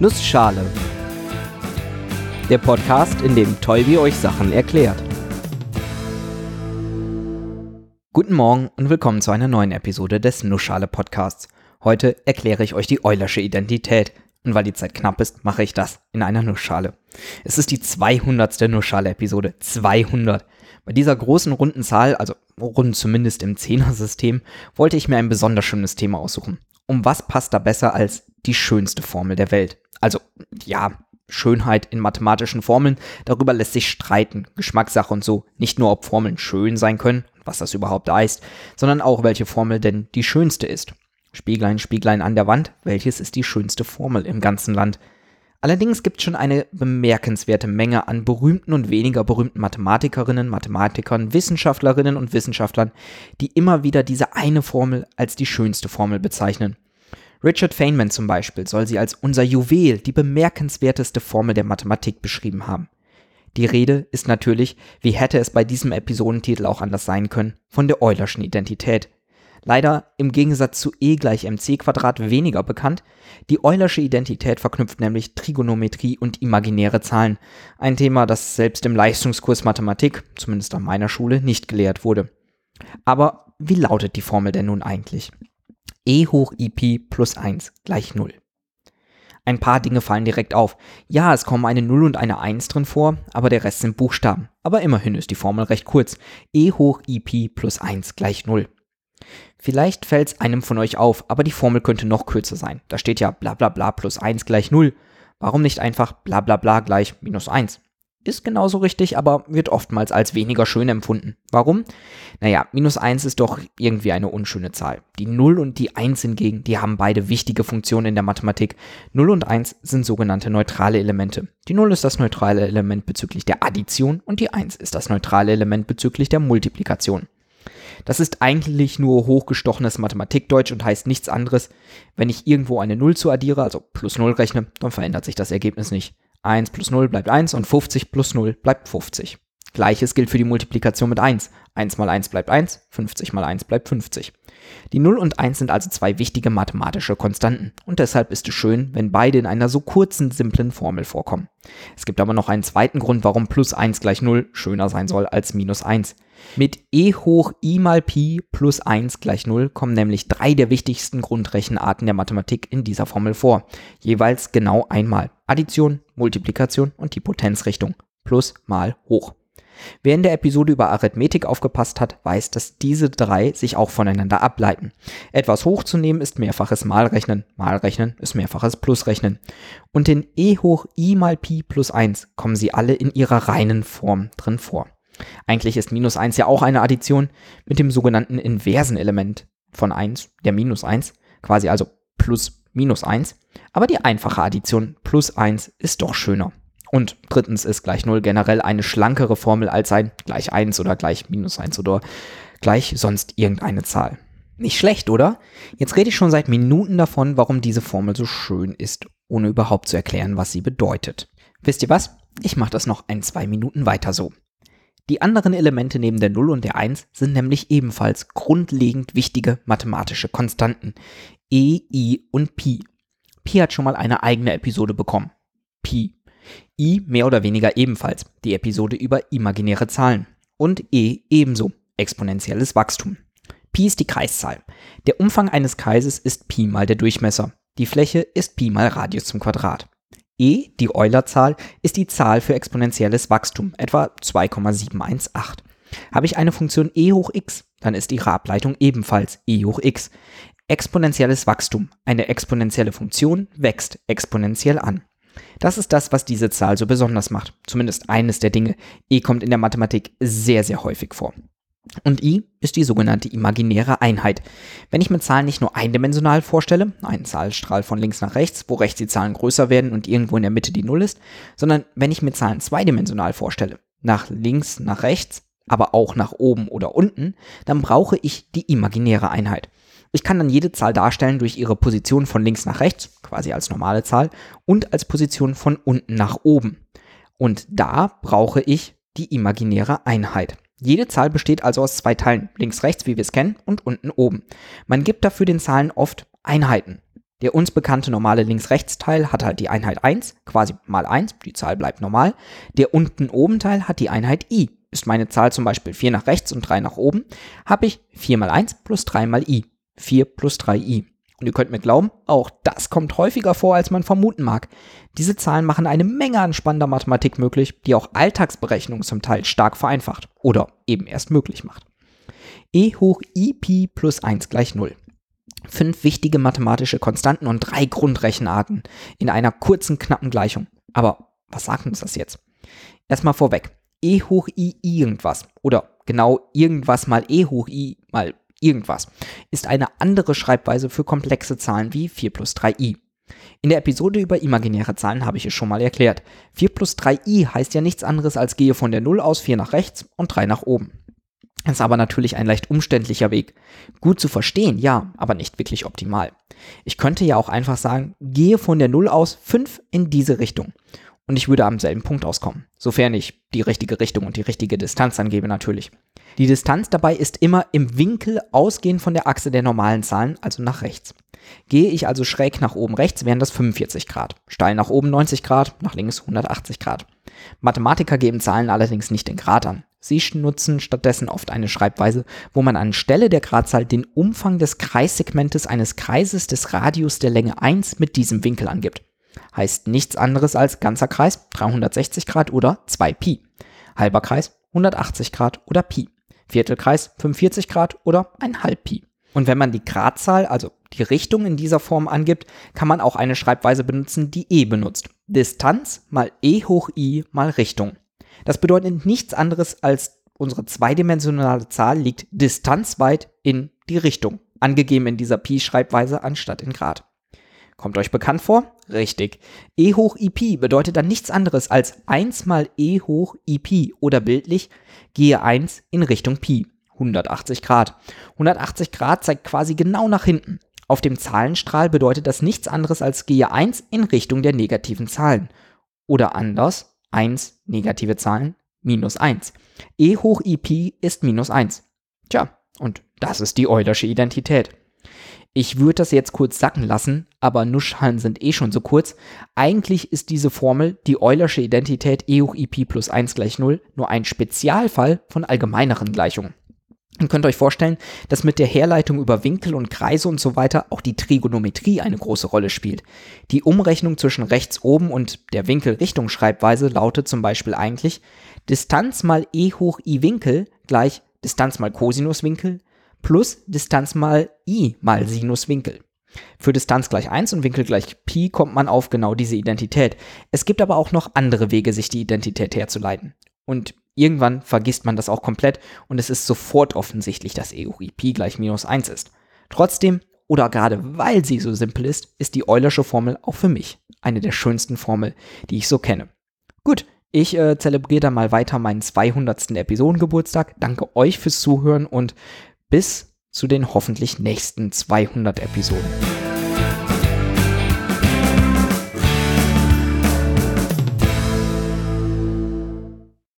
Nussschale. Der Podcast, in dem Tolbi euch Sachen erklärt. Guten Morgen und willkommen zu einer neuen Episode des Nussschale Podcasts. Heute erkläre ich euch die Eulersche Identität. Und weil die Zeit knapp ist, mache ich das in einer Nussschale. Es ist die 200. Nussschale-Episode. 200. Bei dieser großen runden Zahl, also rund zumindest im Zehner-System, wollte ich mir ein besonders schönes Thema aussuchen. Um was passt da besser als die schönste Formel der Welt? Also, ja, Schönheit in mathematischen Formeln, darüber lässt sich streiten, Geschmackssache und so. Nicht nur, ob Formeln schön sein können, was das überhaupt heißt, sondern auch, welche Formel denn die schönste ist. Spieglein, Spieglein an der Wand, welches ist die schönste Formel im ganzen Land? Allerdings gibt es schon eine bemerkenswerte Menge an berühmten und weniger berühmten Mathematikerinnen, Mathematikern, Wissenschaftlerinnen und Wissenschaftlern, die immer wieder diese eine Formel als die schönste Formel bezeichnen. Richard Feynman zum Beispiel soll sie als unser Juwel, die bemerkenswerteste Formel der Mathematik beschrieben haben. Die Rede ist natürlich, wie hätte es bei diesem Episodentitel auch anders sein können, von der Eulerschen Identität, Leider im Gegensatz zu E gleich mc Quadrat weniger bekannt. Die Eulersche Identität verknüpft nämlich Trigonometrie und imaginäre Zahlen. Ein Thema, das selbst im Leistungskurs Mathematik, zumindest an meiner Schule, nicht gelehrt wurde. Aber wie lautet die Formel denn nun eigentlich? E hoch IP plus 1 gleich 0. Ein paar Dinge fallen direkt auf. Ja, es kommen eine 0 und eine 1 drin vor, aber der Rest sind Buchstaben. Aber immerhin ist die Formel recht kurz. E hoch IP plus 1 gleich 0. Vielleicht fällt es einem von euch auf, aber die Formel könnte noch kürzer sein. Da steht ja bla bla bla plus 1 gleich 0. Warum nicht einfach bla bla bla gleich minus 1? Ist genauso richtig, aber wird oftmals als weniger schön empfunden. Warum? Naja, minus 1 ist doch irgendwie eine unschöne Zahl. Die 0 und die 1 hingegen, die haben beide wichtige Funktionen in der Mathematik. 0 und 1 sind sogenannte neutrale Elemente. Die 0 ist das neutrale Element bezüglich der Addition und die 1 ist das neutrale Element bezüglich der Multiplikation. Das ist eigentlich nur hochgestochenes Mathematikdeutsch und heißt nichts anderes. Wenn ich irgendwo eine 0 zu addiere, also plus 0 rechne, dann verändert sich das Ergebnis nicht. 1 plus 0 bleibt 1 und 50 plus 0 bleibt 50. Gleiches gilt für die Multiplikation mit 1. 1 mal 1 bleibt 1, 50 mal 1 bleibt 50. Die 0 und 1 sind also zwei wichtige mathematische Konstanten und deshalb ist es schön, wenn beide in einer so kurzen, simplen Formel vorkommen. Es gibt aber noch einen zweiten Grund, warum plus 1 gleich 0 schöner sein soll als minus 1. Mit e hoch i mal pi plus 1 gleich 0 kommen nämlich drei der wichtigsten Grundrechenarten der Mathematik in dieser Formel vor. Jeweils genau einmal. Addition, Multiplikation und die Potenzrichtung. Plus mal hoch. Wer in der Episode über Arithmetik aufgepasst hat, weiß, dass diese drei sich auch voneinander ableiten. Etwas hochzunehmen ist mehrfaches Malrechnen, Malrechnen ist mehrfaches Plusrechnen. Und in e hoch i mal pi plus 1 kommen sie alle in ihrer reinen Form drin vor. Eigentlich ist minus 1 ja auch eine Addition mit dem sogenannten inversen Element von 1, der minus 1, quasi also plus minus 1. Aber die einfache Addition plus 1 ist doch schöner. Und drittens ist gleich 0 generell eine schlankere Formel als ein gleich 1 oder gleich minus 1 oder gleich sonst irgendeine Zahl. Nicht schlecht, oder? Jetzt rede ich schon seit Minuten davon, warum diese Formel so schön ist, ohne überhaupt zu erklären, was sie bedeutet. Wisst ihr was? Ich mache das noch ein, zwei Minuten weiter so. Die anderen Elemente neben der 0 und der 1 sind nämlich ebenfalls grundlegend wichtige mathematische Konstanten. E, I und Pi. Pi hat schon mal eine eigene Episode bekommen. Pi I mehr oder weniger ebenfalls, die Episode über imaginäre Zahlen. Und E ebenso, exponentielles Wachstum. Pi ist die Kreiszahl. Der Umfang eines Kreises ist Pi mal der Durchmesser. Die Fläche ist Pi mal Radius zum Quadrat. E, die Eulerzahl, ist die Zahl für exponentielles Wachstum, etwa 2,718. Habe ich eine Funktion e hoch x, dann ist ihre Ableitung ebenfalls e hoch x. Exponentielles Wachstum. Eine exponentielle Funktion wächst exponentiell an. Das ist das, was diese Zahl so besonders macht. Zumindest eines der Dinge. E kommt in der Mathematik sehr, sehr häufig vor. Und i ist die sogenannte imaginäre Einheit. Wenn ich mir Zahlen nicht nur eindimensional vorstelle, einen Zahlstrahl von links nach rechts, wo rechts die Zahlen größer werden und irgendwo in der Mitte die Null ist, sondern wenn ich mir Zahlen zweidimensional vorstelle, nach links, nach rechts, aber auch nach oben oder unten, dann brauche ich die imaginäre Einheit. Ich kann dann jede Zahl darstellen durch ihre Position von links nach rechts, quasi als normale Zahl, und als Position von unten nach oben. Und da brauche ich die imaginäre Einheit. Jede Zahl besteht also aus zwei Teilen, links, rechts, wie wir es kennen, und unten, oben. Man gibt dafür den Zahlen oft Einheiten. Der uns bekannte normale Links-Rechts-Teil hat halt die Einheit 1, quasi mal 1, die Zahl bleibt normal. Der unten oben Teil hat die Einheit i. Ist meine Zahl zum Beispiel 4 nach rechts und 3 nach oben, habe ich 4 mal 1 plus 3 mal i. 4 plus 3i. Und ihr könnt mir glauben, auch das kommt häufiger vor, als man vermuten mag. Diese Zahlen machen eine Menge an spannender Mathematik möglich, die auch Alltagsberechnungen zum Teil stark vereinfacht oder eben erst möglich macht. e hoch i pi plus 1 gleich 0 fünf wichtige mathematische Konstanten und drei Grundrechenarten in einer kurzen, knappen Gleichung. Aber was sagt uns das jetzt? Erstmal vorweg. e hoch i irgendwas oder genau irgendwas mal e hoch i mal irgendwas ist eine andere Schreibweise für komplexe Zahlen wie 4 plus 3i. In der Episode über imaginäre Zahlen habe ich es schon mal erklärt. 4 plus 3i heißt ja nichts anderes als gehe von der 0 aus 4 nach rechts und 3 nach oben. Ist aber natürlich ein leicht umständlicher Weg. Gut zu verstehen, ja, aber nicht wirklich optimal. Ich könnte ja auch einfach sagen, gehe von der 0 aus 5 in diese Richtung. Und ich würde am selben Punkt auskommen. Sofern ich die richtige Richtung und die richtige Distanz angebe natürlich. Die Distanz dabei ist immer im Winkel ausgehend von der Achse der normalen Zahlen, also nach rechts. Gehe ich also schräg nach oben rechts, wären das 45 Grad. Steil nach oben 90 Grad, nach links 180 Grad. Mathematiker geben Zahlen allerdings nicht in Grad an. Sie nutzen stattdessen oft eine Schreibweise, wo man anstelle der Gradzahl den Umfang des Kreissegmentes eines Kreises des Radius der Länge 1 mit diesem Winkel angibt. Heißt nichts anderes als ganzer Kreis 360 Grad oder 2 Pi. Halber Kreis 180 Grad oder Pi. Viertelkreis 45 Grad oder ein halb Pi. Und wenn man die Gradzahl, also die Richtung in dieser Form angibt, kann man auch eine Schreibweise benutzen, die e benutzt. Distanz mal e hoch i mal Richtung. Das bedeutet nichts anderes als unsere zweidimensionale Zahl liegt distanzweit in die Richtung, angegeben in dieser Pi-Schreibweise anstatt in Grad. Kommt euch bekannt vor? Richtig. e hoch i Pi bedeutet dann nichts anderes als 1 mal e hoch i Pi oder bildlich gehe 1 in Richtung Pi. 180 Grad. 180 Grad zeigt quasi genau nach hinten. Auf dem Zahlenstrahl bedeutet das nichts anderes als gehe 1 in Richtung der negativen Zahlen. Oder anders, 1 negative Zahlen, minus 1. e hoch i Pi ist minus 1. Tja, und das ist die Eulersche Identität. Ich würde das jetzt kurz sacken lassen, aber Nussschalen sind eh schon so kurz. Eigentlich ist diese Formel, die Eulersche Identität e hoch i Pi plus 1 gleich 0, nur ein Spezialfall von allgemeineren Gleichungen. Ihr könnt euch vorstellen, dass mit der Herleitung über Winkel und Kreise und so weiter auch die Trigonometrie eine große Rolle spielt. Die Umrechnung zwischen rechts oben und der Winkelrichtungsschreibweise lautet zum Beispiel eigentlich Distanz mal e hoch i Winkel gleich Distanz mal Cosinuswinkel plus Distanz mal i mal Sinuswinkel. Für Distanz gleich 1 und Winkel gleich Pi kommt man auf genau diese Identität. Es gibt aber auch noch andere Wege, sich die Identität herzuleiten. Und irgendwann vergisst man das auch komplett und es ist sofort offensichtlich, dass e hoch i Pi gleich minus 1 ist. Trotzdem, oder gerade weil sie so simpel ist, ist die Eulersche Formel auch für mich eine der schönsten Formel, die ich so kenne. Gut, ich äh, zelebriere dann mal weiter meinen 200. Episodengeburtstag. Danke euch fürs Zuhören und bis zu den hoffentlich nächsten 200 Episoden.